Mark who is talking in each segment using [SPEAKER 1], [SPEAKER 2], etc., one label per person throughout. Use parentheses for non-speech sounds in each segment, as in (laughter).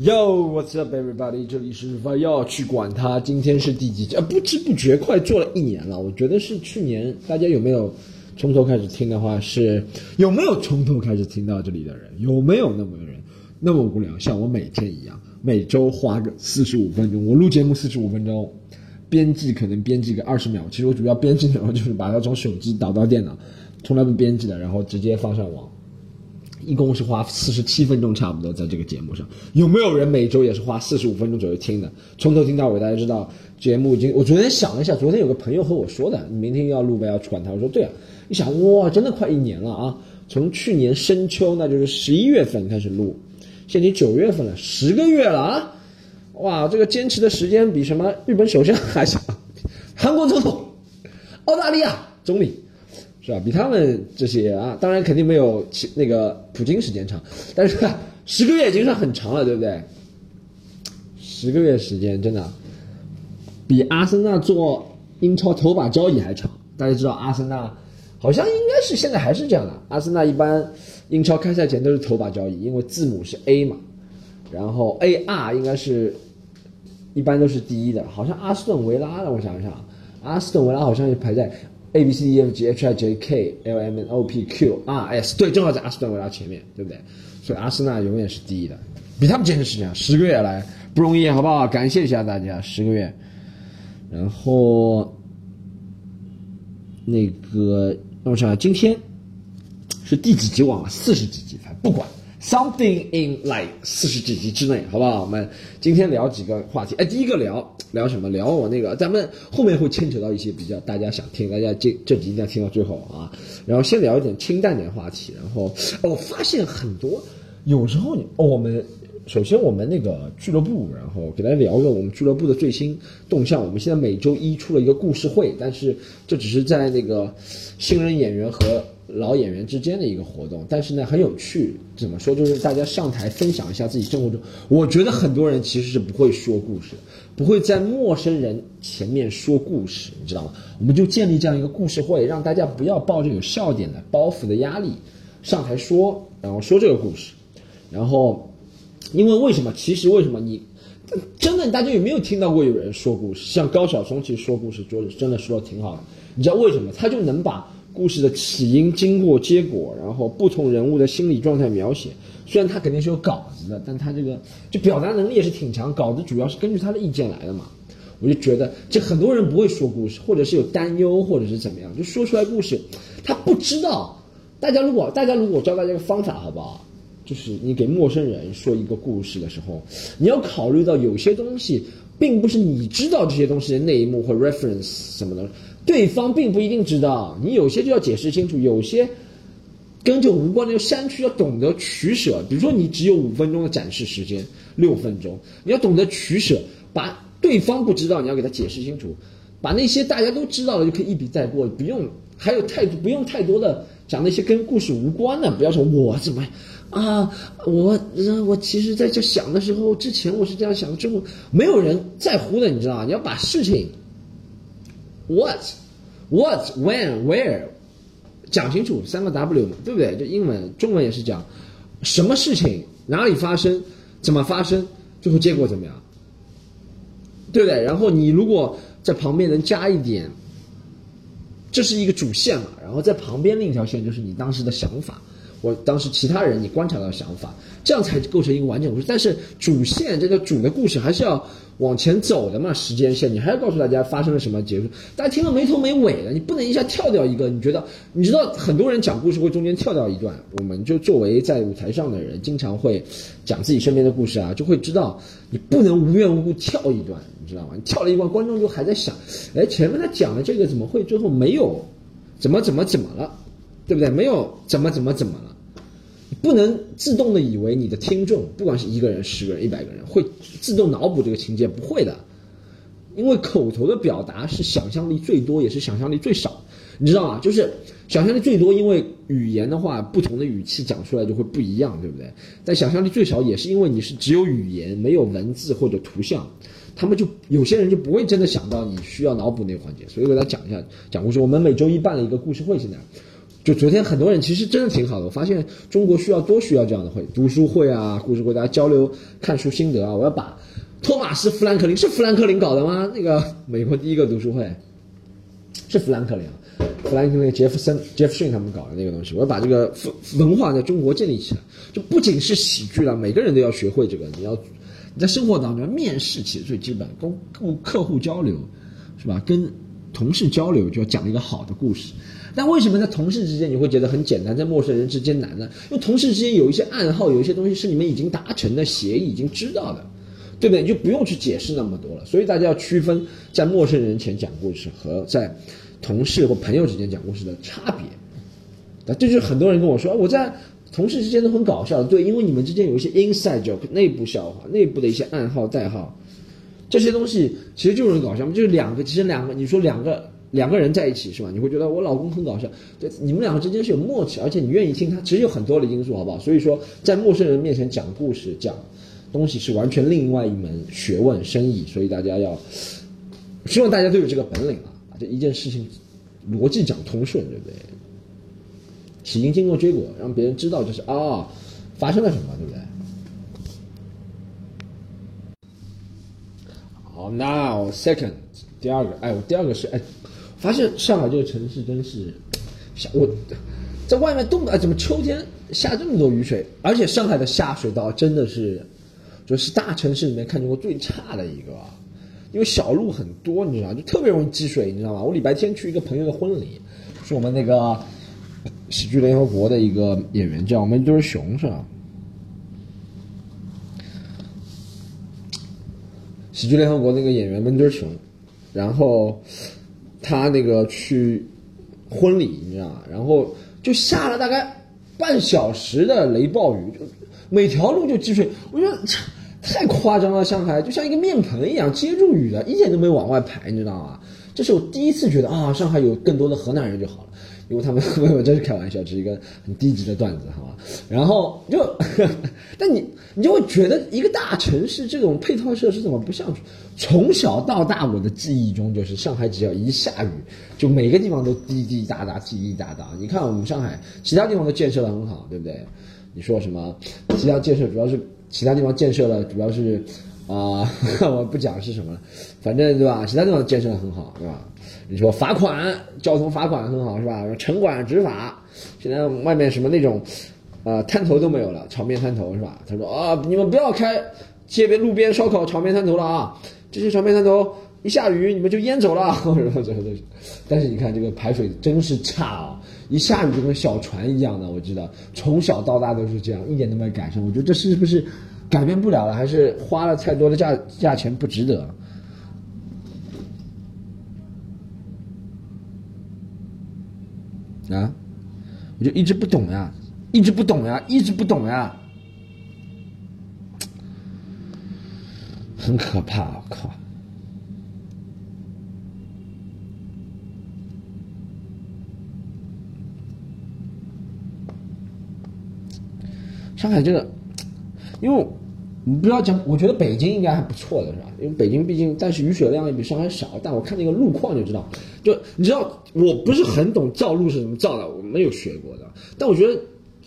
[SPEAKER 1] Yo, what's up, everybody？这里是不要去管他。今天是第几集？不知不觉快做了一年了。我觉得是去年，大家有没有从头开始听的话，是有没有从头开始听到这里的人？有没有那么多人那么无聊？像我每天一样，每周花个四十五分钟，我录节目四十五分钟，编辑可能编辑个二十秒。其实我主要编辑的时候就是把它从手机导到电脑，从来不编辑的，然后直接放上网。一共是花四十七分钟，差不多在这个节目上。有没有人每周也是花四十五分钟左右听的？从头听到尾，大家知道节目已经。我昨天想了一下，昨天有个朋友和我说的，你明天要录呗，要管他。我说对啊，一想哇，真的快一年了啊！从去年深秋，那就是十一月份开始录，现在九月份了，十个月了啊！哇，这个坚持的时间比什么日本首相还长，韩国总统、澳大利亚总理。是吧？比他们这些啊，当然肯定没有其那个普京时间长，但是十个月已经算很长了，对不对？十个月时间真的比阿森纳做英超头把交椅还长。大家知道阿森纳好像应该是现在还是这样的，阿森纳一般英超开赛前都是头把交椅，因为字母是 A 嘛，然后 A R 应该是一般都是第一的，好像阿斯顿维拉，让我想一想，阿斯顿维拉好像是排在。A B C D E F G H I J K L M N O P Q R S，对，正好在阿斯顿维拉前面，对不对？所以阿森纳永远是第一的，比他们坚持时间十个月来不容易，好不好？感谢一下大家十个月。然后那个让我想想，今天是第几集？忘了，四十几集，反正不管。Something in like 四十几集之内，好不好？我们今天聊几个话题。哎，第一个聊聊什么？聊我那个，咱们后面会牵扯到一些比较大家想听，大家这这集一定要听到最后啊。然后先聊一点清淡点的话题。然后我发现很多，有时候你我们首先我们那个俱乐部，然后给大家聊个我们俱乐部的最新动向。我们现在每周一出了一个故事会，但是这只是在那个新人演员和。老演员之间的一个活动，但是呢很有趣。怎么说？就是大家上台分享一下自己生活中。我觉得很多人其实是不会说故事，不会在陌生人前面说故事，你知道吗？我们就建立这样一个故事会，让大家不要抱着有笑点的包袱的压力上台说，然后说这个故事。然后，因为为什么？其实为什么你真的大家有没有听到过有人说故事？像高晓松其实说故事，就是真的说的挺好的。你知道为什么？他就能把。故事的起因、经过、结果，然后不同人物的心理状态描写。虽然他肯定是有稿子的，但他这个就表达能力也是挺强。稿子主要是根据他的意见来的嘛。我就觉得，这很多人不会说故事，或者是有担忧，或者是怎么样，就说出来故事，他不知道。大家如果大家如果教大家一个方法，好不好？就是你给陌生人说一个故事的时候，你要考虑到有些东西并不是你知道这些东西的内幕或 reference 什么的。对方并不一定知道，你有些就要解释清楚，有些跟这无关的要删去，要懂得取舍。比如说，你只有五分钟的展示时间，六分钟，你要懂得取舍，把对方不知道，你要给他解释清楚，把那些大家都知道的就可以一笔带过，不用还有太不用太多的讲那些跟故事无关的，不要说我怎么啊，我我其实在这想的时候，之前我是这样想的，之后没有人在乎的，你知道？你要把事情。What, what, when, where，讲清楚三个 W 嘛，对不对？就英文、中文也是讲，什么事情哪里发生，怎么发生，最后结果怎么样，对不对？然后你如果在旁边能加一点，这是一个主线嘛，然后在旁边另一条线就是你当时的想法。我当时其他人你观察到的想法，这样才构成一个完整故事。但是主线这个主的故事还是要往前走的嘛，时间线你还要告诉大家发生了什么结束。大家听了没头没尾的，你不能一下跳掉一个。你觉得你知道很多人讲故事会中间跳掉一段，我们就作为在舞台上的人，经常会讲自己身边的故事啊，就会知道你不能无缘无故跳一段，你知道吗？你跳了一段，观众就还在想，哎，前面他讲的这个怎么会最后没有，怎么怎么怎么了？对不对？没有怎么怎么怎么了，不能自动的以为你的听众，不管是一个人、十个人、一百个人，会自动脑补这个情节，不会的，因为口头的表达是想象力最多，也是想象力最少，你知道吗？就是想象力最多，因为语言的话，不同的语气讲出来就会不一样，对不对？但想象力最少，也是因为你是只有语言，没有文字或者图像，他们就有些人就不会真的想到你需要脑补那个环节。所以我给大家讲一下讲故事。我们每周一办了一个故事会，现在。就昨天很多人其实真的挺好的，我发现中国需要多需要这样的会，读书会啊，故事会，大家交流看书心得啊。我要把托马斯·富兰克林是富兰克林搞的吗？那个美国第一个读书会 (laughs) 是富兰克林啊，富兰克林、杰弗森、杰弗逊他们搞的那个东西。我要把这个文化在中国建立起来，就不仅是喜剧了，每个人都要学会这个。你要你在生活当中面试其实最基本，跟跟客户交流是吧？跟同事交流就要讲一个好的故事。但为什么在同事之间你会觉得很简单，在陌生人之间难呢？因为同事之间有一些暗号，有一些东西是你们已经达成的协议，已经知道的，对不对？你就不用去解释那么多了。所以大家要区分在陌生人前讲故事和在同事或朋友之间讲故事的差别。啊这就是很多人跟我说，我在同事之间都很搞笑的。对，因为你们之间有一些 inside joke 内部笑话、内部的一些暗号、代号，这些东西其实就是很搞笑就是两个，其实两个，你说两个。两个人在一起是吧？你会觉得我老公很搞笑，对，你们两个之间是有默契，而且你愿意听他，其实有很多的因素，好不好？所以说，在陌生人面前讲故事、讲东西是完全另外一门学问、生意，所以大家要希望大家都有这个本领啊，把这一件事情逻辑讲通顺，对不对？起因、经过、结果，让别人知道就是啊，发生了什么，对不对？好，now second，第二个，哎，我第二个是哎。发现上海这个城市真是，下我，在外面冻的，怎么秋天下这么多雨水？而且上海的下水道真的是，就是大城市里面看见过最差的一个，因为小路很多，你知道，就特别容易积水，你知道吗？我礼拜天去一个朋友的婚礼，是我们那个喜剧联合国的一个演员，叫闷墩熊，是吧？喜剧联合国那个演员闷墩熊，然后。他那个去婚礼，你知道吗？然后就下了大概半小时的雷暴雨，就每条路就积水。我觉得太夸张了，上海就像一个面盆一样接住雨的，一点都没往外排，你知道吗？这是我第一次觉得啊，上海有更多的河南人就好了。因为他们没有，真是开玩笑，这是一个很低级的段子，好吧？然后就，(laughs) 但你你就会觉得一个大城市这种配套设施怎么不像？从小到大我的记忆中就是上海只要一下雨，就每个地方都滴滴答答，滴滴答答。你看我们上海其他地方都建设的很好，对不对？你说什么？其他建设主要是其他地方建设了，主要是啊，(laughs) 我不讲是什么了，反正对吧？其他地方建设的很好，对吧？你说罚款，交通罚款很好是吧？城管执法，现在外面什么那种，呃，摊头都没有了，炒面摊头是吧？他说啊，你们不要开街边路边烧烤炒面摊头了啊，这些炒面摊头一下雨你们就淹走了，(laughs) 然后最后都，但是你看这个排水真是差啊，一下雨就跟小船一样的，我知道从小到大都是这样，一点都没改善。我觉得这是不是改变不了了，还是花了太多的价价钱不值得？啊，我就一直不懂呀，一直不懂呀，一直不懂呀，很可怕，我靠！上海这个，因为。你不要讲，我觉得北京应该还不错的是吧？因为北京毕竟，但是雨水量也比上海少。但我看那个路况就知道，就你知道，我不是很懂造路是怎么造的，我没有学过的。但我觉得，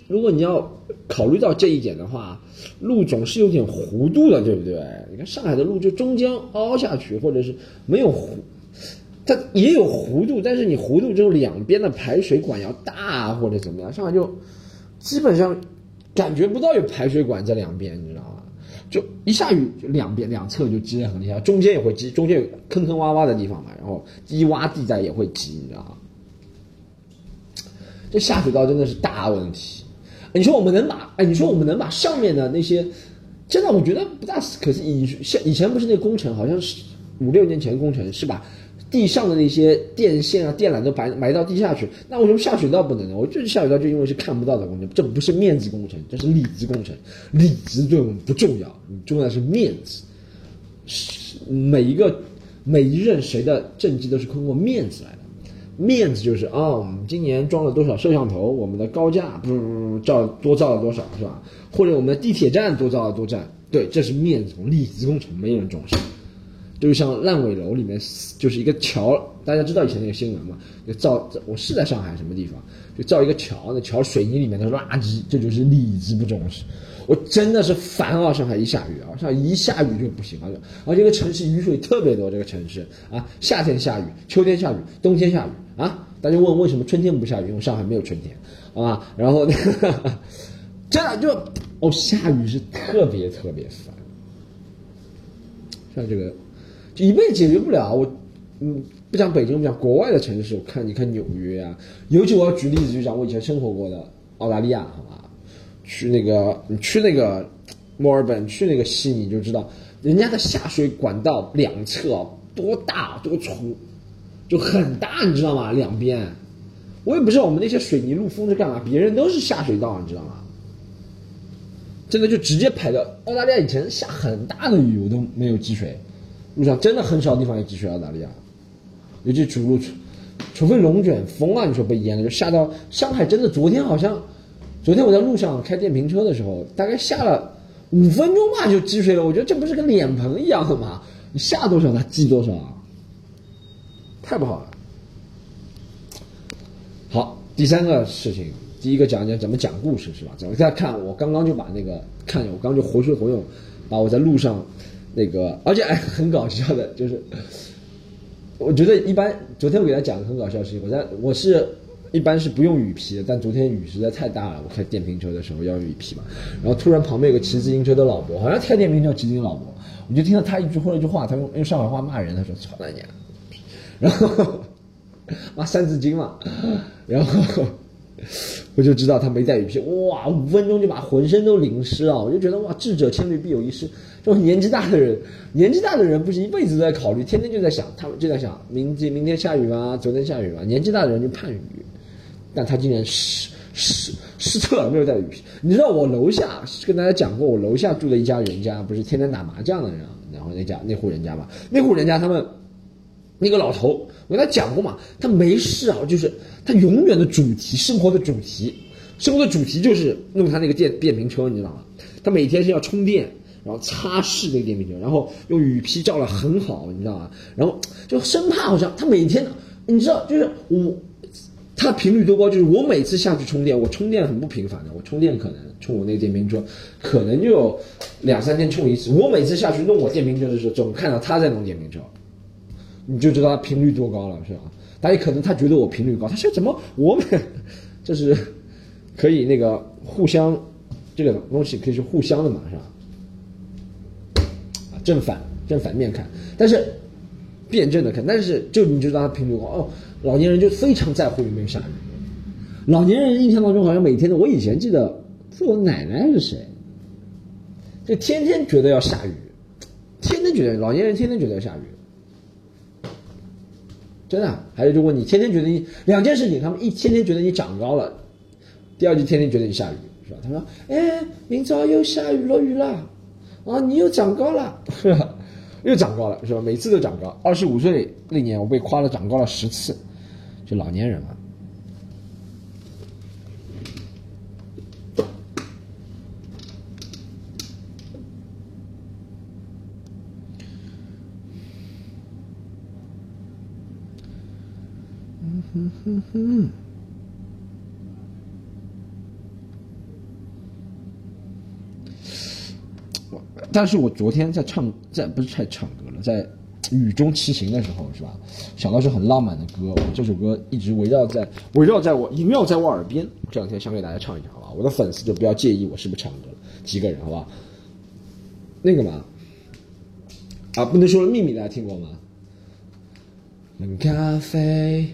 [SPEAKER 1] 如果你要考虑到这一点的话，路总是有点弧度的，对不对？你看上海的路就中间凹下去，或者是没有弧，它也有弧度，但是你弧度之后两边的排水管要大或者怎么样，上海就基本上感觉不到有排水管在两边，你知道吗？就一下雨，就两边两侧就积得很厉害，中间也会积，中间有坑坑洼洼的地方嘛，然后低洼地带也会积，你知道吗？这下水道真的是大问题。你说我们能把，哎，你说我们能把上面的那些，真的我觉得不大可是以。像以前不是那工程，好像是五六年前工程是吧？地上的那些电线啊、电缆都埋埋到地下去，那为什么下水道不能呢？我就是下水道，就因为是看不到的工程，这不是面子工程，这是里子工程。里子对我们不重要，重要的是面子。每一个每一任谁的政绩都是通过面子来的，面子就是啊，我们今年装了多少摄像头，我们的高架不不造多造了多少是吧？或者我们的地铁站多造了多站，对，这是面子工，里子工程没人重视。就是像烂尾楼里面，就是一个桥，大家知道以前那个新闻嘛？就造，我是在上海什么地方，就造一个桥，那桥水泥里面的垃圾，这就是理智不重视。我真的是烦啊！上海一下雨啊，上海一下雨就不行了，而这个城市雨水特别多，这个城市啊，夏天下雨，秋天下雨，冬天下雨啊。大家问为什么春天不下雨？因为上海没有春天，好吧？然后真的就哦，下雨是特别特别烦，像这个。一辈解决不了，我，嗯，不讲北京，不讲国外的城市，我看你看纽约啊，尤其我要举例子，就讲我以前生活过的澳大利亚，好吧，去那个你去那个墨尔本，去那个悉尼，就知道人家的下水管道两侧多大多粗，就很大，你知道吗？两边，我也不知道我们那些水泥路封着干嘛，别人都是下水道，你知道吗？真的就直接排到澳大利亚以前下很大的雨，我都没有积水。路上真的很少地方有积水，澳大利亚，尤其主路，除非龙卷风啊，你说被淹了，就下到上海，真的昨天好像，昨天我在路上开电瓶车的时候，大概下了五分钟吧就积水了，我觉得这不是跟脸盆一样的吗？你下多少它积多少啊，太不好了。好，第三个事情，第一个讲讲怎么讲故事是吧？怎么大家看，我刚刚就把那个看，我刚刚就活学活用，把我在路上。那个，而且哎，很搞笑的，就是，我觉得一般。昨天我给他讲个很搞笑的事情，我在我是一般是不用雨披的，但昨天雨实在太大了，我开电瓶车的时候要用雨披嘛。然后突然旁边有个骑自行车的老伯，好像开电瓶车骑自行车老伯，我就听到他一句或者一句话，他用用上海话骂人，他说“操他娘”，然后 (laughs) 骂三字经嘛，然后。我就知道他没带雨披，哇，五分钟就把浑身都淋湿了。我就觉得哇，智者千虑必有一失。就年纪大的人，年纪大的人不是一辈子都在考虑，天天就在想，他们就在想，明天明天下雨吗？昨天下雨吗？年纪大的人就盼雨，但他竟然失失失策了，没有带雨披。你知道我楼下跟大家讲过，我楼下住的一家人家，不是天天打麻将的人，然后那家那户人家嘛，那户人家他们。那个老头，我跟他讲过嘛，他没事啊，就是他永远的主题，生活的主题，生活的主题就是弄他那个电电瓶车，你知道吗？他每天是要充电，然后擦拭那个电瓶车，然后用雨披罩了很好，你知道吗？然后就生怕好像他每天，你知道，就是我，他频率多高？就是我每次下去充电，我充电很不频繁的，我充电可能充我那个电瓶车，可能就两三天充一次。我每次下去弄我电瓶车的时候，总看到他在弄电瓶车。你就知道他频率多高了，是吧？但也可能他觉得我频率高，他说怎么我们这是可以那个互相这个东西可以是互相的嘛，是吧？正反正反面看，但是辩证的看，但是就你知道他频率高哦，老年人就非常在乎有没有下雨。老年人印象当中好像每天的，我以前记得是我奶奶是谁，就天天觉得要下雨，天天觉得老年人天天觉得要下雨。真的，还有就问你，天天觉得你两件事情，他们一天天觉得你长高了，第二就天天觉得你下雨，是吧？他说：“哎，明早又下雨落雨了，啊，你又长高了，是吧？又长高了，是吧？每次都长高。二十五岁那年，我被夸了长高了十次，就老年人嘛。”嗯哼哼哼，但是我昨天在唱，在不是在唱歌了，在雨中骑行的时候，是吧？想到是很浪漫的歌，这首歌一直围绕在围绕在我萦绕在我耳边。这两天想给大家唱一唱，好吧？我的粉丝就不要介意我是不是唱歌了，几个人，好吧？那个嘛，啊，不能说的秘密，大家听过吗？冷咖啡。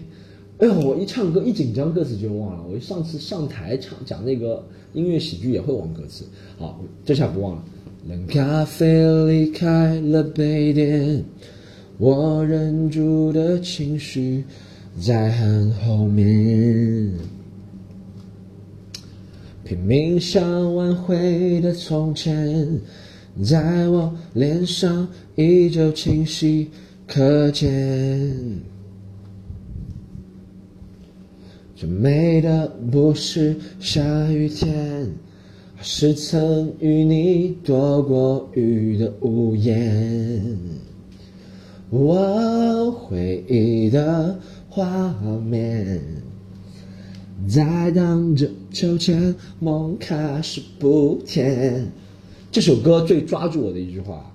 [SPEAKER 1] 哎呦，我一唱歌一紧张，歌词就忘了。我上次上台唱讲那个音乐喜剧也会忘歌词。好，这下不忘了。冷咖啡离开了杯垫，我忍住的情绪在很后面，拼命想挽回的从前，在我脸上依旧清晰可见。最美的不是下雨天，是曾与你躲过雨的屋檐。我回忆的画面，在荡着秋千，梦开始不甜。这首歌最抓住我的一句话，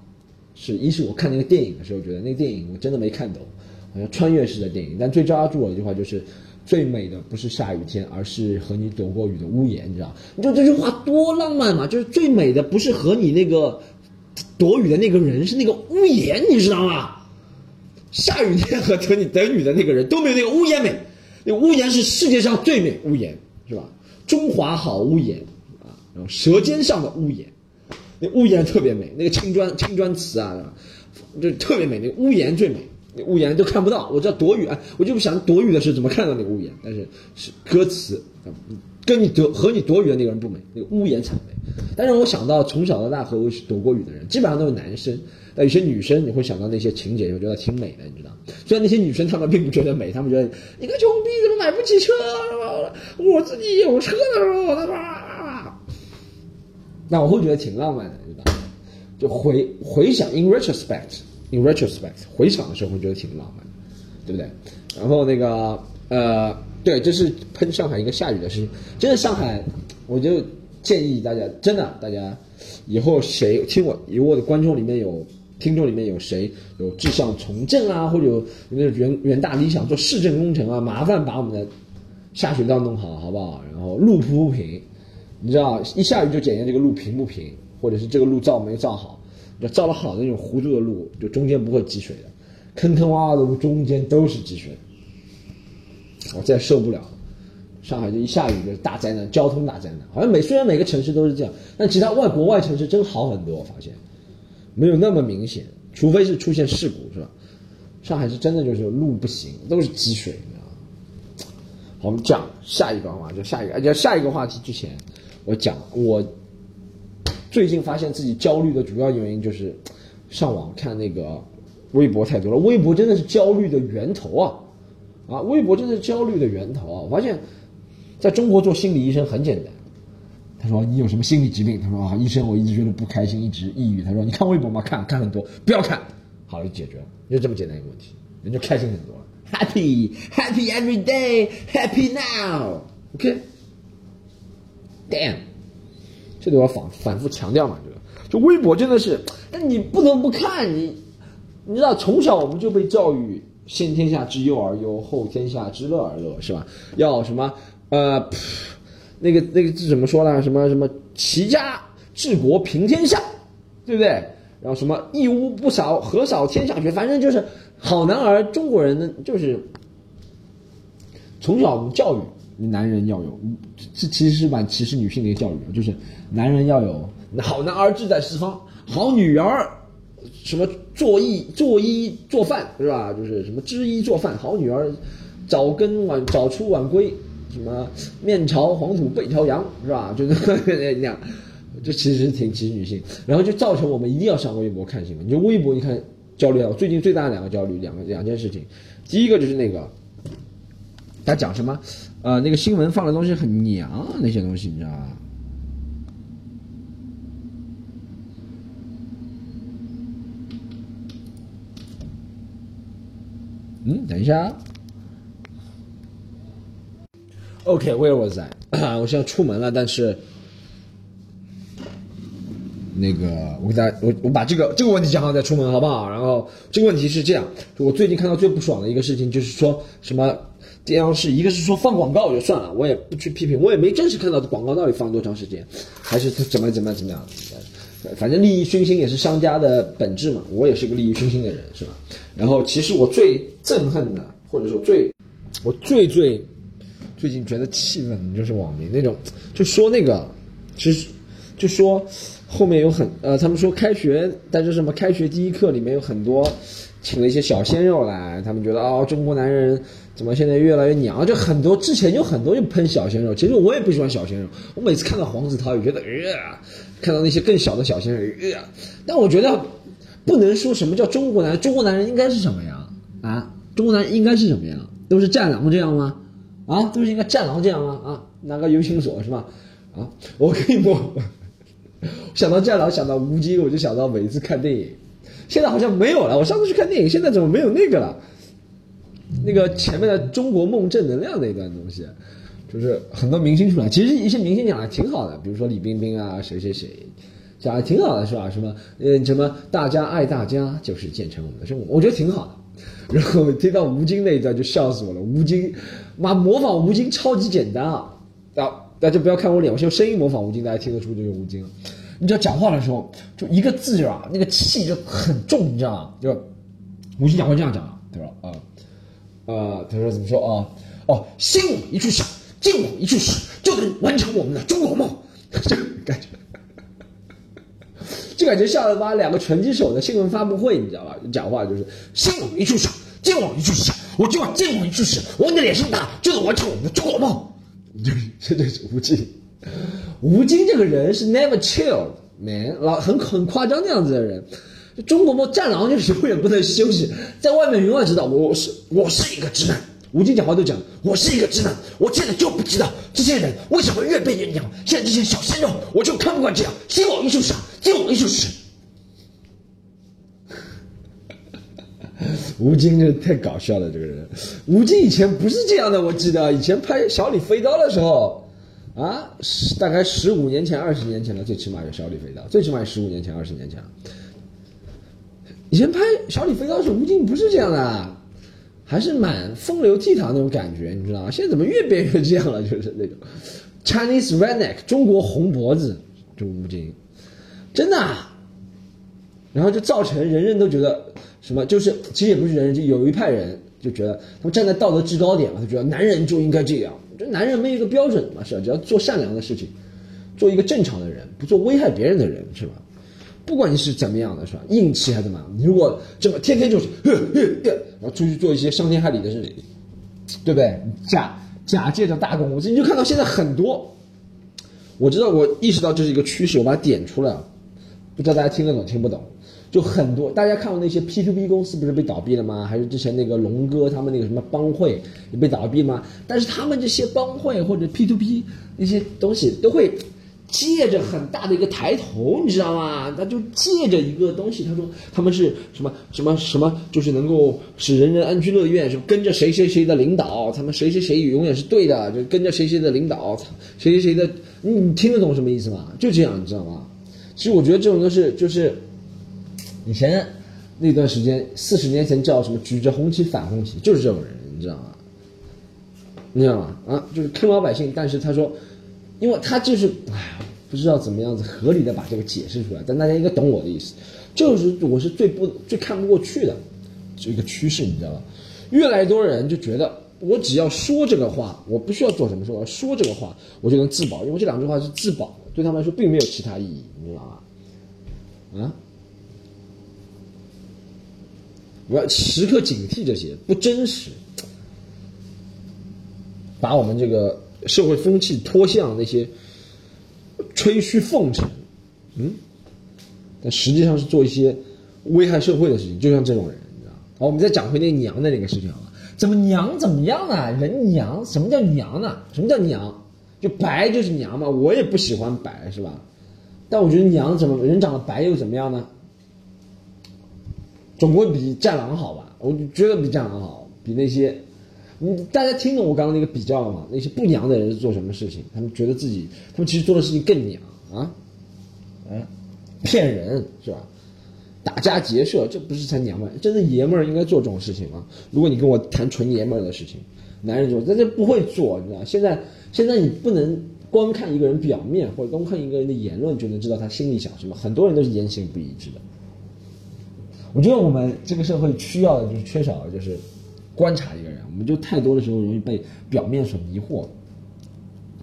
[SPEAKER 1] 是一是我看那个电影的时候，觉得那个电影我真的没看懂，好像穿越式的电影。但最抓住我一句话就是。最美的不是下雨天，而是和你躲过雨的屋檐，你知道？你说这句话多浪漫嘛？就是最美的不是和你那个躲雨的那个人，是那个屋檐，你知道吗？下雨天和等你等雨的那个人都没有那个屋檐美。那屋檐是世界上最美屋檐，是吧？中华好屋檐啊，然后舌尖上的屋檐，那屋檐特别美，那个青砖青砖瓷啊，就特别美，那个屋檐最美。屋檐都看不到，我知道躲雨啊，我就不想躲雨的时候怎么看到那个屋檐，但是是歌词，跟你躲和你躲雨的那个人不美，那个屋檐才美。但是我想到从小到大和我躲过雨的人，基本上都是男生，但有些女生你会想到那些情节，我觉得挺美的，你知道？虽然那些女生她们并不觉得美，她们觉得你个穷逼怎么买不起车？我自己有车的时候，他妈，那我会觉得挺浪漫的，你知道？就回回想，in retrospect。In retrospect，回想的时候会觉得挺浪漫，对不对？然后那个呃，对，这是喷上海一个下雨的事情。真的上海，我就建议大家，真的大家以后谁听我，有我的观众里面有听众里面有谁有志向从政啊，或者有那种远远大理想做市政工程啊，麻烦把我们的下水道弄好，好不好？然后路铺不平，你知道一下雨就检验这个路平不平，或者是这个路造没造好。造了好的那种弧度的路，就中间不会积水的，坑坑洼洼的路中间都是积水。我再受不了，上海就一下雨就是大灾难，交通大灾难。好像每虽然每个城市都是这样，但其他外国外城市真好很多，我发现没有那么明显，除非是出现事故，是吧？上海是真的就是路不行，都是积水，你知道吗？好，我们讲下一个话，就下一个，而且下一个话题之前，我讲我。最近发现自己焦虑的主要原因就是，上网看那个微博太多了。微博真的是焦虑的源头啊！啊，微博真的是焦虑的源头啊！我发现，在中国做心理医生很简单。他说你有什么心理疾病？他说啊，医生，我一直觉得不开心，一直抑郁。他说你看微博吗？看看很多，不要看，好了就解决了，就这么简单一个问题，人就开心很多了。Happy, happy every day, happy now. OK? Damn. 这都要反反复强调嘛，这个就微博真的是，那你不能不看你，你知道从小我们就被教育先天下之忧而忧，后天下之乐而乐，是吧？要什么呃，那个那个字怎么说呢？什么什么齐家治国平天下，对不对？然后什么一屋不扫何扫天下学，反正就是好男儿，中国人呢就是从小我们教育。男人要有，这其实是蛮歧视女性的一个教育，就是男人要有好男儿志在四方，好女儿，什么做衣做衣做饭是吧？就是什么织衣做饭，好女儿早更晚早出晚归，什么面朝黄土背朝阳是吧？就是那样，这其实挺歧视女性，然后就造成我们一定要上微博看新闻。你就微博，你看焦虑啊，最近最大的两个焦虑，两个两件事情，第一个就是那个他讲什么？呃，那个新闻放的东西很娘，啊，那些东西你知道吧？嗯，等一下。OK，where was I？(clears throat) 我现在出门了，但是那个我给大家，我我把这个这个问题讲好再出门，好不好？然后这个问题是这样，我最近看到最不爽的一个事情就是说什么。这样是一个是说放广告就算了，我也不去批评，我也没真实看到广告到底放多长时间，还是怎么怎么怎么样，反正利益熏心也是商家的本质嘛，我也是个利益熏心的人，是吧？然后其实我最憎恨的，或者说最我最最最近觉得气愤的就是网民那种，就说那个，其实就说后面有很呃，他们说开学，但是什么开学第一课里面有很多。请了一些小鲜肉来，他们觉得哦，中国男人怎么现在越来越娘？就很多之前有很多就喷小鲜肉，其实我也不喜欢小鲜肉。我每次看到黄子韬也觉得呃，看到那些更小的小鲜肉呃，但我觉得不能说什么叫中国男，中国男人应该是什么呀？啊，中国男人应该是什么呀？都是战狼这样吗？啊，都是应该战狼这样吗？啊，拿个游行锁是吧？啊，我跟你说，想到战狼，想到吴京，我就想到每一次看电影。现在好像没有了。我上次去看电影，现在怎么没有那个了？那个前面的《中国梦正能量》那段东西，就是很多明星出来，其实一些明星讲的挺好的，比如说李冰冰啊，谁谁谁，讲的挺好的，是吧？什么呃，什么大家爱大家，就是建成我们的生活，我觉得挺好的。(laughs) 然后听到吴京那一段就笑死我了，吴京，妈模仿吴京超级简单啊！啊，大家不要看我脸，我是用声音模仿吴京，大家听得出就是吴京。你知道讲话的时候，就一个字啊，那个气就很重，你知道吗？就吴京讲话这样讲，他说啊，呃，他说怎么说啊？哦，心往一处想，劲往一处使，就能完成我们的中国梦。(laughs) 这感觉，就感觉像妈两个拳击手的新闻发布会，你知道吧？讲话就是心往一处想，劲往一处使，我就要劲往一处使，往你的脸上打，就能完成我们的中国梦。对 (laughs) 这就是吴京。吴京这个人是 never chill man，老很很夸张那样子的人。中国梦战狼就是永远不能休息，在外面永远知道我是我是一个直男。吴京讲话都讲我是一个直男，我现在就不知道这些人为什么越变越娘。现在这些小鲜肉，我就看不惯这样，心往一处想，劲往一处使。吴京这太搞笑了，这个人。吴京以前不是这样的，我记得以前拍小李飞刀的时候，啊，大概十五年前、二十年前了，最起码有小李飞刀，最起码十五年前、二十年前了。以前拍小李飞刀时，吴京不是这样的，还是蛮风流倜傥那种感觉，你知道吗？现在怎么越变越这样了？就是那种 Chinese redneck，中国红脖子，就吴京，真的。啊然后就造成人人都觉得什么，就是其实也不是人人，就有一派人就觉得他们站在道德制高点嘛，他觉得男人就应该这样，这男人没有一个标准嘛，是吧？只要做善良的事情，做一个正常的人，不做危害别人的人，是吧？不管你是怎么样的，是吧？硬气还是怎么样，你如果这么天天就是，然后出去做一些伤天害理的事情，对不对？假假借着大公无私，你就看到现在很多，我知道我意识到这是一个趋势，我把它点出来了，不知道大家听得懂听不懂？就很多，大家看过那些 P to P 公司不是被倒闭了吗？还是之前那个龙哥他们那个什么帮会也被倒闭吗？但是他们这些帮会或者 P to P 那些东西都会借着很大的一个抬头，你知道吗？他就借着一个东西，他说他们是什么什么什么，就是能够使人人安居乐业，是跟着谁谁谁的领导，他们谁谁谁永远是对的，就跟着谁谁的领导，谁谁谁的，你听得懂什么意思吗？就这样，你知道吗？其实我觉得这种都是就是。以前那段时间，四十年前叫什么“举着红旗反红旗”，就是这种人，你知道吗？你知道吗？啊，就是坑老百姓。但是他说，因为他就是，哎，不知道怎么样子合理的把这个解释出来。但大家应该懂我的意思，就是我是最不最看不过去的这个趋势，你知道吧？越来越多人就觉得，我只要说这个话，我不需要做什么，说我要说这个话，我就能自保，因为这两句话是自保的，对他们来说并没有其他意义，你知道吗？啊？我要时刻警惕这些不真实，把我们这个社会风气脱向那些吹嘘奉承，嗯，但实际上是做一些危害社会的事情，就像这种人，你知道好，我们再讲回那娘的那个事情啊，怎么娘怎么样啊？人娘，什么叫娘呢？什么叫娘？就白就是娘嘛。我也不喜欢白，是吧？但我觉得娘怎么人长得白又怎么样呢？总归比战狼好吧？我觉得比战狼好，比那些，你大家听懂我刚刚那个比较了吗？那些不娘的人是做什么事情？他们觉得自己，他们其实做的事情更娘啊，嗯，骗人是吧？打家劫舍，这不是才娘们？真的爷们儿应该做这种事情吗？如果你跟我谈纯爷们儿的事情，男人做，但这不会做，你知道？现在现在你不能光看一个人表面，或者光看一个人的言论就能知道他心里想什么。很多人都是言行不一致的。我觉得我们这个社会需要的就是缺少的就是观察一个人，我们就太多的时候容易被表面所迷惑，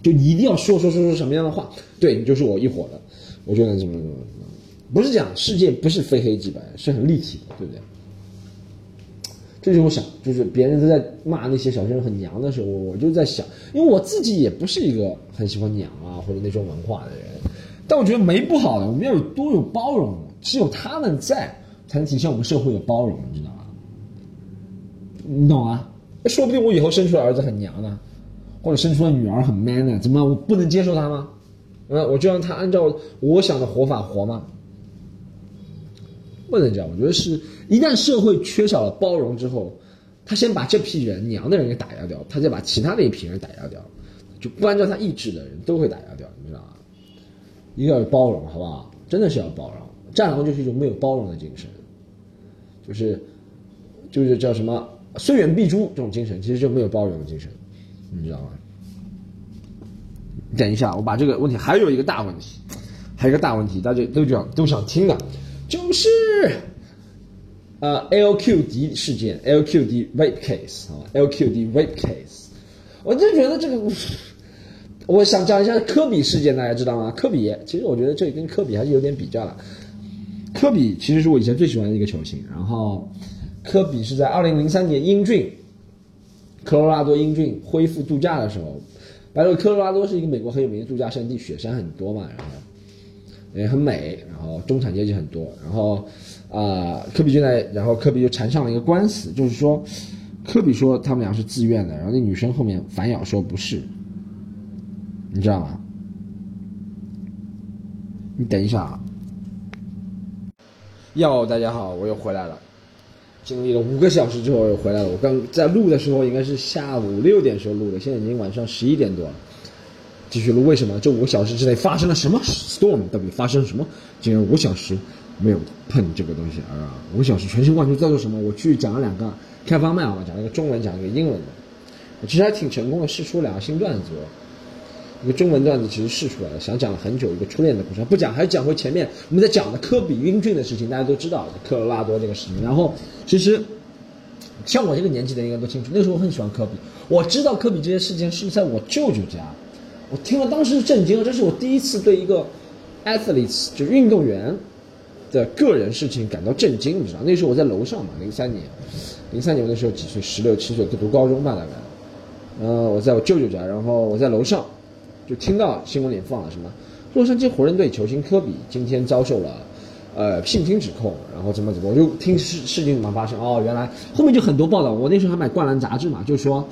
[SPEAKER 1] 就一定要说说说说什么样的话，对你就是我一伙的，我觉得怎么怎么怎么，不是讲世界不是非黑即白，是很立体的，对不对？这就我想，就是别人都在骂那些小鲜肉很娘的时候，我就在想，因为我自己也不是一个很喜欢娘啊或者那种文化的人，但我觉得没不好的，我们要有多有包容，只有他们在。才能体现我们社会的包容，你知道吗？你懂啊？说不定我以后生出来儿子很娘呢，或者生出来女儿很 man 呢，怎么我不能接受他吗？嗯，我就让他按照我想的活法活吗？不能这样。我觉得是一旦社会缺少了包容之后，他先把这批人娘的人给打压掉，他再把其他的一批人打压掉，就不按照他意志的人都会打压掉，你知道吗？一个要包容，好不好？真的是要包容。战狼就是一种没有包容的精神，就是就是叫什么“虽远必诛”这种精神，其实就没有包容的精神，你知道吗？等一下，我把这个问题还有一个大问题，还有一个大问题，大家都想都想听的，就是呃 LQD 事件，LQD rape case 啊，LQD rape case，我就觉得这个，我想讲一下科比事件，大家知道吗？科比，其实我觉得这跟科比还是有点比较的。科比其实是我以前最喜欢的一个球星，然后科比是在二零零三年英俊，科罗拉多英俊恢复度假的时候。白罗科罗拉多是一个美国很有名的度假胜地，雪山很多嘛，然后也很美，然后中产阶级很多，然后啊，科比就在，然后科比就缠上了一个官司，就是说，科比说他们俩是自愿的，然后那女生后面反咬说不是，你知道吗？你等一下啊！哟，大家好，我又回来了。经历了五个小时之后又回来了。我刚在录的时候应该是下午六点时候录的，现在已经晚上十一点多了。继续录，为什么？这五个小时之内发生了什么？Storm 到底发生了什么？竟然五小时没有碰这个东西啊！五小时全神贯注在做什么？我去讲了两个开发麦啊，讲了一个中文，讲一个英文的。其实还挺成功的，试出两个新段子。一个中文段子其实试出来了，想讲了很久，一个初恋的故事，不讲还是讲回前面我们在讲的科比英俊的事情，大家都知道科罗拉多这个事情。然后其实像我这个年纪的应该都清楚，那时候我很喜欢科比，我知道科比这些事情是在我舅舅家，我听了当时震惊了，这是我第一次对一个 athletes 就运动员的个人事情感到震惊，你知道？那时候我在楼上嘛，零三年，零三年那时候几岁？十六七岁，读高中吧大概。呃，我在我舅舅家，然后我在楼上。就听到新闻里放了什么洛杉矶湖人队球星科比今天遭受了，呃性侵指控，然后怎么怎么，我就听事事情怎么发生哦，原来后面就很多报道，我那时候还买灌篮杂志嘛，就说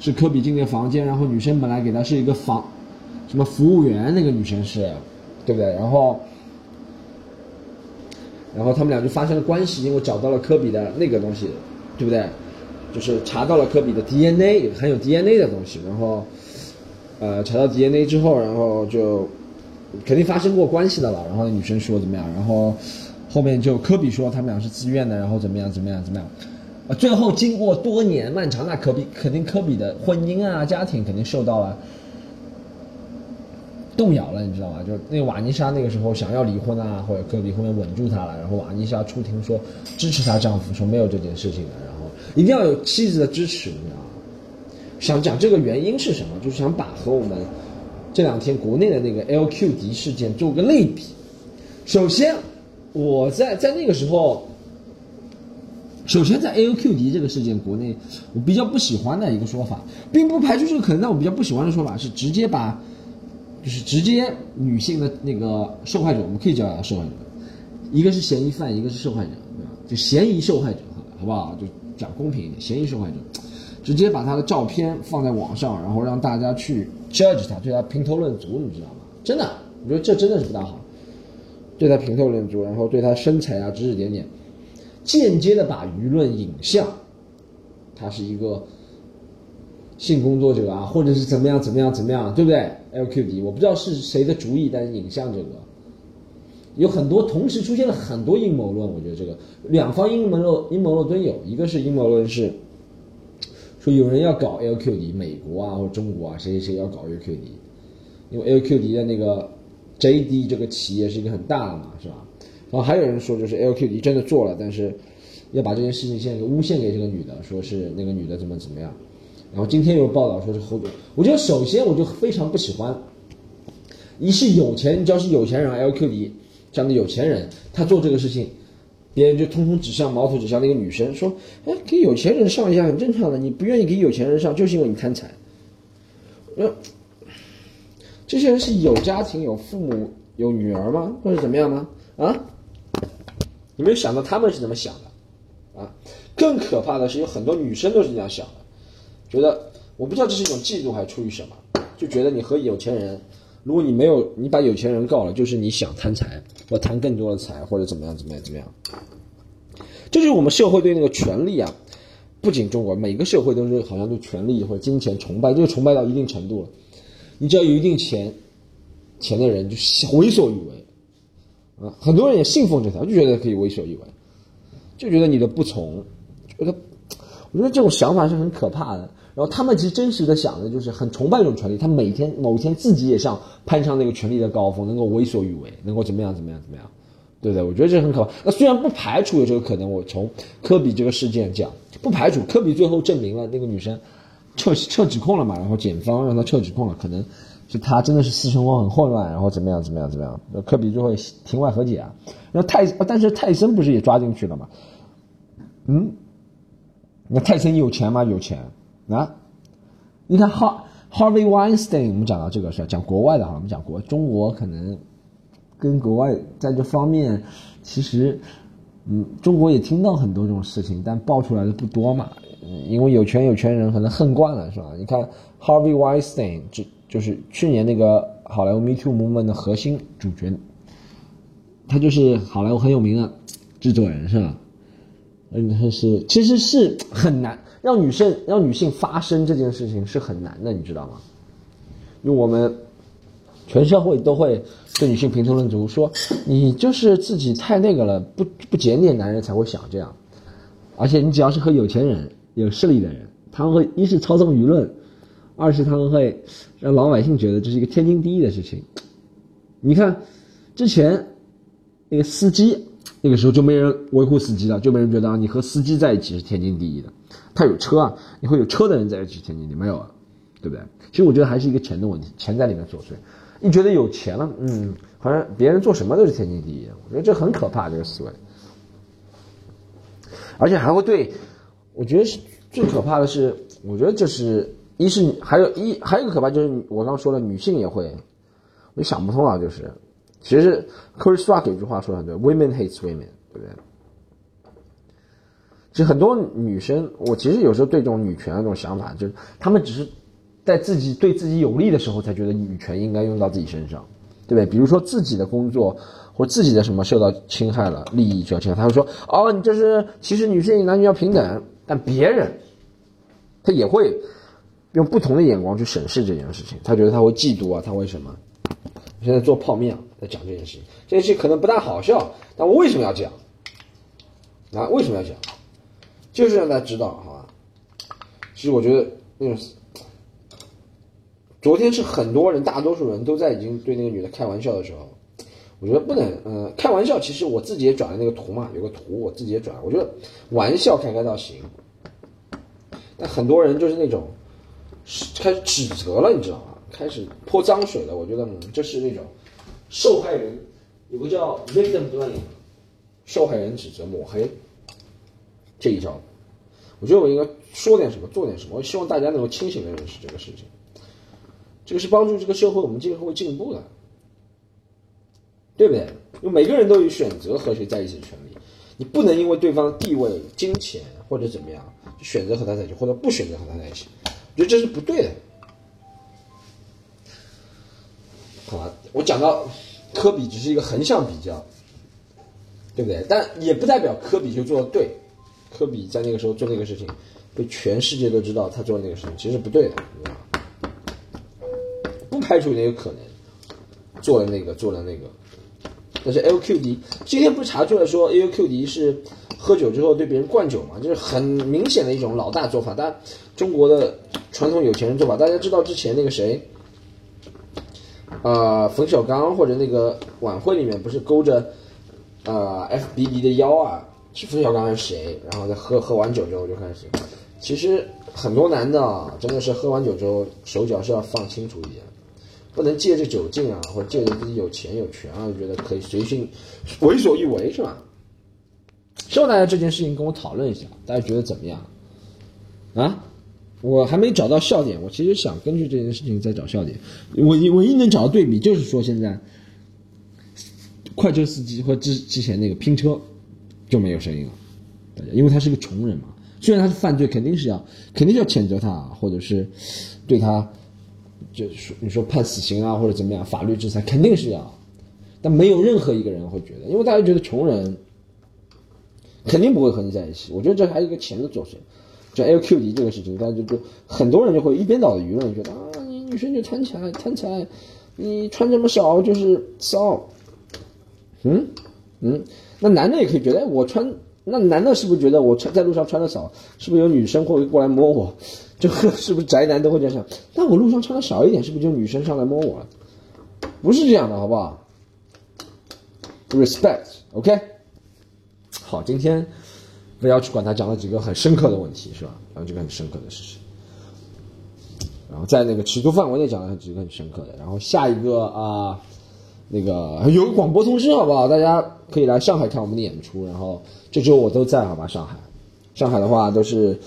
[SPEAKER 1] 是科比进那个房间，然后女生本来给他是一个房什么服务员，那个女生是，对不对？然后然后他们俩就发生了关系，因为找到了科比的那个东西，对不对？就是查到了科比的 DNA，含有 DNA 的东西，然后。呃，查到 DNA 之后，然后就肯定发生过关系的了。然后女生说怎么样？然后后面就科比说他们俩是自愿的，然后怎么样怎么样怎么样？啊，最后经过多年漫长，那科比肯定科比的婚姻啊家庭肯定受到了动摇了，你知道吗？就那瓦妮莎那个时候想要离婚啊，或者科比后面稳住她了，然后瓦妮莎出庭说支持她丈夫，说没有这件事情的，然后一定要有妻子的支持，你知道吗？想讲这个原因是什么？就是想把和我们这两天国内的那个 LQD 事件做个类比。首先，我在在那个时候，首先在 LQD 这个事件，国内我比较不喜欢的一个说法，并不排除这个可能，但我比较不喜欢的说法是直接把，就是直接女性的那个受害者，我们可以叫受害者，一个是嫌疑犯，一个是受害者，对吧？就嫌疑受害者，好不好？就讲公平一点，嫌疑受害者。直接把他的照片放在网上，然后让大家去 judge 他，对他评头论足，你知道吗？真的，我觉得这真的是不大好，对他评头论足，然后对他身材啊指指点点，间接的把舆论引向他是一个性工作者啊，或者是怎么样怎么样怎么样，对不对？LQD，我不知道是谁的主意，但是引向这个有很多，同时出现了很多阴谋论。我觉得这个两方阴谋论阴谋论都有，一个是阴谋论是。有人要搞 LQD，美国啊或者中国啊，谁谁谁要搞 LQD，因为 LQD 的那个 JD 这个企业是一个很大的嘛，是吧？然后还有人说，就是 LQD 真的做了，但是要把这件事情现在诬陷给这个女的，说是那个女的怎么怎么样。然后今天有报道说是后果，我觉得首先我就非常不喜欢，一是有钱，你只要是有钱人，LQD 这样的有钱人，他做这个事情。别人就通通指向矛头指向那个女生，说：“哎，给有钱人上一下很正常的，你不愿意给有钱人上，就是因为你贪财。”呃，这些人是有家庭、有父母、有女儿吗？或者怎么样吗？啊？你没有想到他们是怎么想的？啊？更可怕的是，有很多女生都是这样想的，觉得我不知道这是一种嫉妒还是出于什么，就觉得你和有钱人如果你没有，你把有钱人告了，就是你想贪财，或贪更多的财，或者怎么样怎么样怎么样。这就是我们社会对那个权利啊，不仅中国，每个社会都是好像对权力或者金钱崇拜，就是崇拜到一定程度了。你只要有一定钱，钱的人就为所欲为，啊，很多人也信奉这条，就觉得可以为所欲为，就觉得你的不从，觉得，我觉得这种想法是很可怕的。然后他们其实真实的想的就是很崇拜这种权利，他每天某一天自己也想攀上那个权力的高峰，能够为所欲为，能够怎么样怎么样怎么样。对不对？我觉得这很可怕。那虽然不排除有这个可能，我从科比这个事件讲，不排除科比最后证明了那个女生撤撤指控了嘛，然后检方让他撤指控了，可能是他真的是私生活很混乱，然后怎么样怎么样怎么样。科比最后庭外和解啊。然后泰，但是泰森不是也抓进去了吗？嗯，那泰森有钱吗？有钱啊。你看哈 Harvey Weinstein，我们讲到这个事讲国外的哈，我们讲国中国可能。跟国外在这方面，其实，嗯，中国也听到很多这种事情，但爆出来的不多嘛。因为有权有权人可能恨惯了，是吧？你看 Harvey Weinstein，就就是去年那个好莱坞 Me Too Movement 的核心主角，他就是好莱坞很有名的制作人，是吧？嗯，他是其实是很难让女生让女性发声这件事情是很难的，你知道吗？因为我们全社会都会。对女性评头论足，说你就是自己太那个了，不不检点，男人才会想这样。而且你只要是和有钱人、有势力的人，他们会一是操纵舆论，二是他们会让老百姓觉得这是一个天经地义的事情。你看，之前那个司机，那个时候就没人维护司机了，就没人觉得啊，你和司机在一起是天经地义的。他有车啊，你会有车的人在一起天经地义没有啊？对不对？其实我觉得还是一个钱的问题，钱在里面作祟。你觉得有钱了，嗯，好像别人做什么都是天经地义。我觉得这很可怕，这个思维，而且还会对，我觉得是最可怕的是，我觉得就是一是还有一还有一个可怕就是我刚说了，女性也会，我就想不通啊，就是其实 Chris Rock 有句话说的很对，Women hate women，对不对？其实很多女生，我其实有时候对这种女权的这种想法，就是她们只是。在自己对自己有利的时候，才觉得女权应该用到自己身上，对不对？比如说自己的工作或自己的什么受到侵害了，利益就要侵害，他会说：“哦，你这是其实女性与男女要平等。”但别人他也会用不同的眼光去审视这件事情，他觉得他会嫉妒啊，他为什么？现在做泡面在讲这件事情，这件事情可能不大好笑，但我为什么要讲？啊，为什么要讲？就是让大家知道，好吧？其实我觉得那种。昨天是很多人，大多数人都在已经对那个女的开玩笑的时候，我觉得不能，嗯，开玩笑。其实我自己也转了那个图嘛，有个图我自己也转。我觉得玩笑开开倒行，但很多人就是那种开始指责了，你知道吗？开始泼脏水了。我觉得嗯，这是那种受害人有个叫 victim blame，受害人指责抹黑这一招。我觉得我应该说点什么，做点什么。我希望大家能够清醒的认识这个事情。这个是帮助这个社会，我们今后会进步的，对不对？因为每个人都有选择和谁在一起的权利，你不能因为对方的地位、金钱或者怎么样，就选择和他在一起，或者不选择和他在一起，我觉得这是不对的。好，我讲到科比只是一个横向比较，对不对？但也不代表科比就做的对，科比在那个时候做那个事情，被全世界都知道他做那个事情，其实不对的。不排除那个可能，做了那个，做了那个，但是 LQD 今天不查出来说 LQD 是喝酒之后对别人灌酒嘛？就是很明显的一种老大做法。但中国的传统有钱人做法，大家知道之前那个谁，呃，冯小刚或者那个晚会里面不是勾着呃 FBB 的腰啊？是冯小刚还是谁？然后在喝喝完酒之后就开始，其实很多男的啊，真的是喝完酒之后手脚是要放清楚一点。不能借着酒劲啊，或者借着自己有钱有权啊，就觉得可以随性为所欲为，是吧？希望大家这件事情跟我讨论一下，大家觉得怎么样？啊，我还没找到笑点，我其实想根据这件事情再找笑点。我唯一能找到对比，就是说现在快车司机或之之前那个拼车就没有声音了，大家，因为他是个穷人嘛，虽然他是犯罪，肯定是要肯定是要谴责他，或者是对他。就说你说判死刑啊或者怎么样，法律制裁肯定是要，但没有任何一个人会觉得，因为大家觉得穷人肯定不会和你在一起。我觉得这还有一个钱的作祟，就 LQD 这个事情，大家就就很多人就会一边倒的舆论觉得啊，你女生就贪财贪财，你穿这么少就是骚，嗯嗯，那男的也可以觉得，哎，我穿，那男的是不是觉得我穿在路上穿的少，是不是有女生会过来摸我？(laughs) 就是不是宅男都会这样想？那我路上穿的少一点，是不是就女生上来摸我了？不是这样的，好不好？Respect，OK。好，今天不要去管他讲了几个很深刻的问题，是吧？然后这个很深刻的事情。然后在那个尺度范围内讲了几个很深刻的。然后下一个啊，那个有个广播通知，好不好？大家可以来上海看我们的演出。然后这周我都在，好吧？上海，上海的话都是。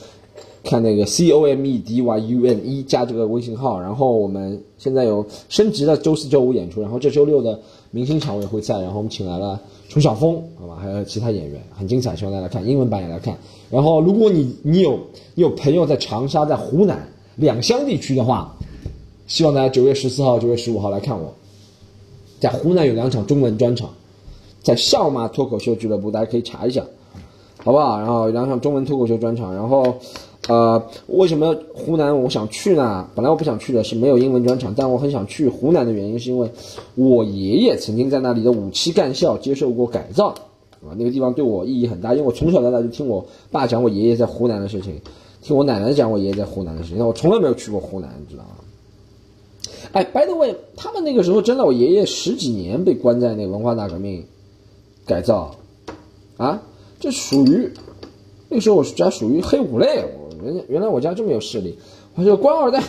[SPEAKER 1] 看那个 C O M E D Y U N E 加这个微信号，然后我们现在有升级的周四周五演出，然后这周六的明星场我也会在，然后我们请来了陈晓峰，好吧，还有其他演员，很精彩，希望大家看，英文版也来看。然后如果你你有你有朋友在长沙、在湖南两湘地区的话，希望大家九月十四号、九月十五号来看我，在湖南有两场中文专场，在笑马脱口秀俱乐部，大家可以查一下，好不好？然后两场中文脱口秀专场，然后。呃，为什么湖南我想去呢？本来我不想去的是没有英文专场，但我很想去湖南的原因是因为我爷爷曾经在那里的五七干校接受过改造，啊，那个地方对我意义很大，因为我从小到大就听我爸讲我爷爷在湖南的事情，听我奶奶讲我爷爷在湖南的事情，我从来没有去过湖南，你知道吗？哎，by the way，他们那个时候真的，我爷爷十几年被关在那文化大革命改造，啊，这属于那个时候我家属于黑五类。原原来我家这么有势力，我是官二代，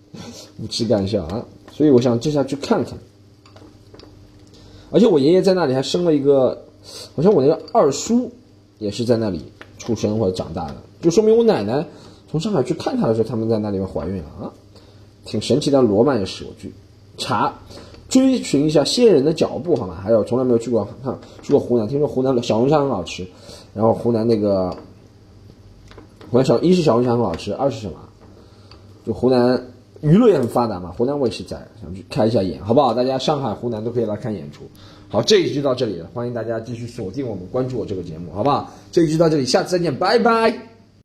[SPEAKER 1] (laughs) 五七干校啊，所以我想接下去看看。而且我爷爷在那里还生了一个，好像我那个二叔也是在那里出生或者长大的，就说明我奶奶从上海去看他的时候，他们在那里面怀孕了啊，挺神奇的罗曼史，我去查追寻一下先人的脚步好吗？还有从来没有去过看去过湖南，听说湖南的小龙虾很好吃，然后湖南那个。湖南小一是小龙虾很好吃，二是什么？就湖南娱乐也很发达嘛，湖南卫视在，想去开一下眼，好不好？大家上海、湖南都可以来看演出。好，这一期就到这里了，欢迎大家继续锁定我们，关注我这个节目，好不好？这一集到这里，下次再见，拜拜。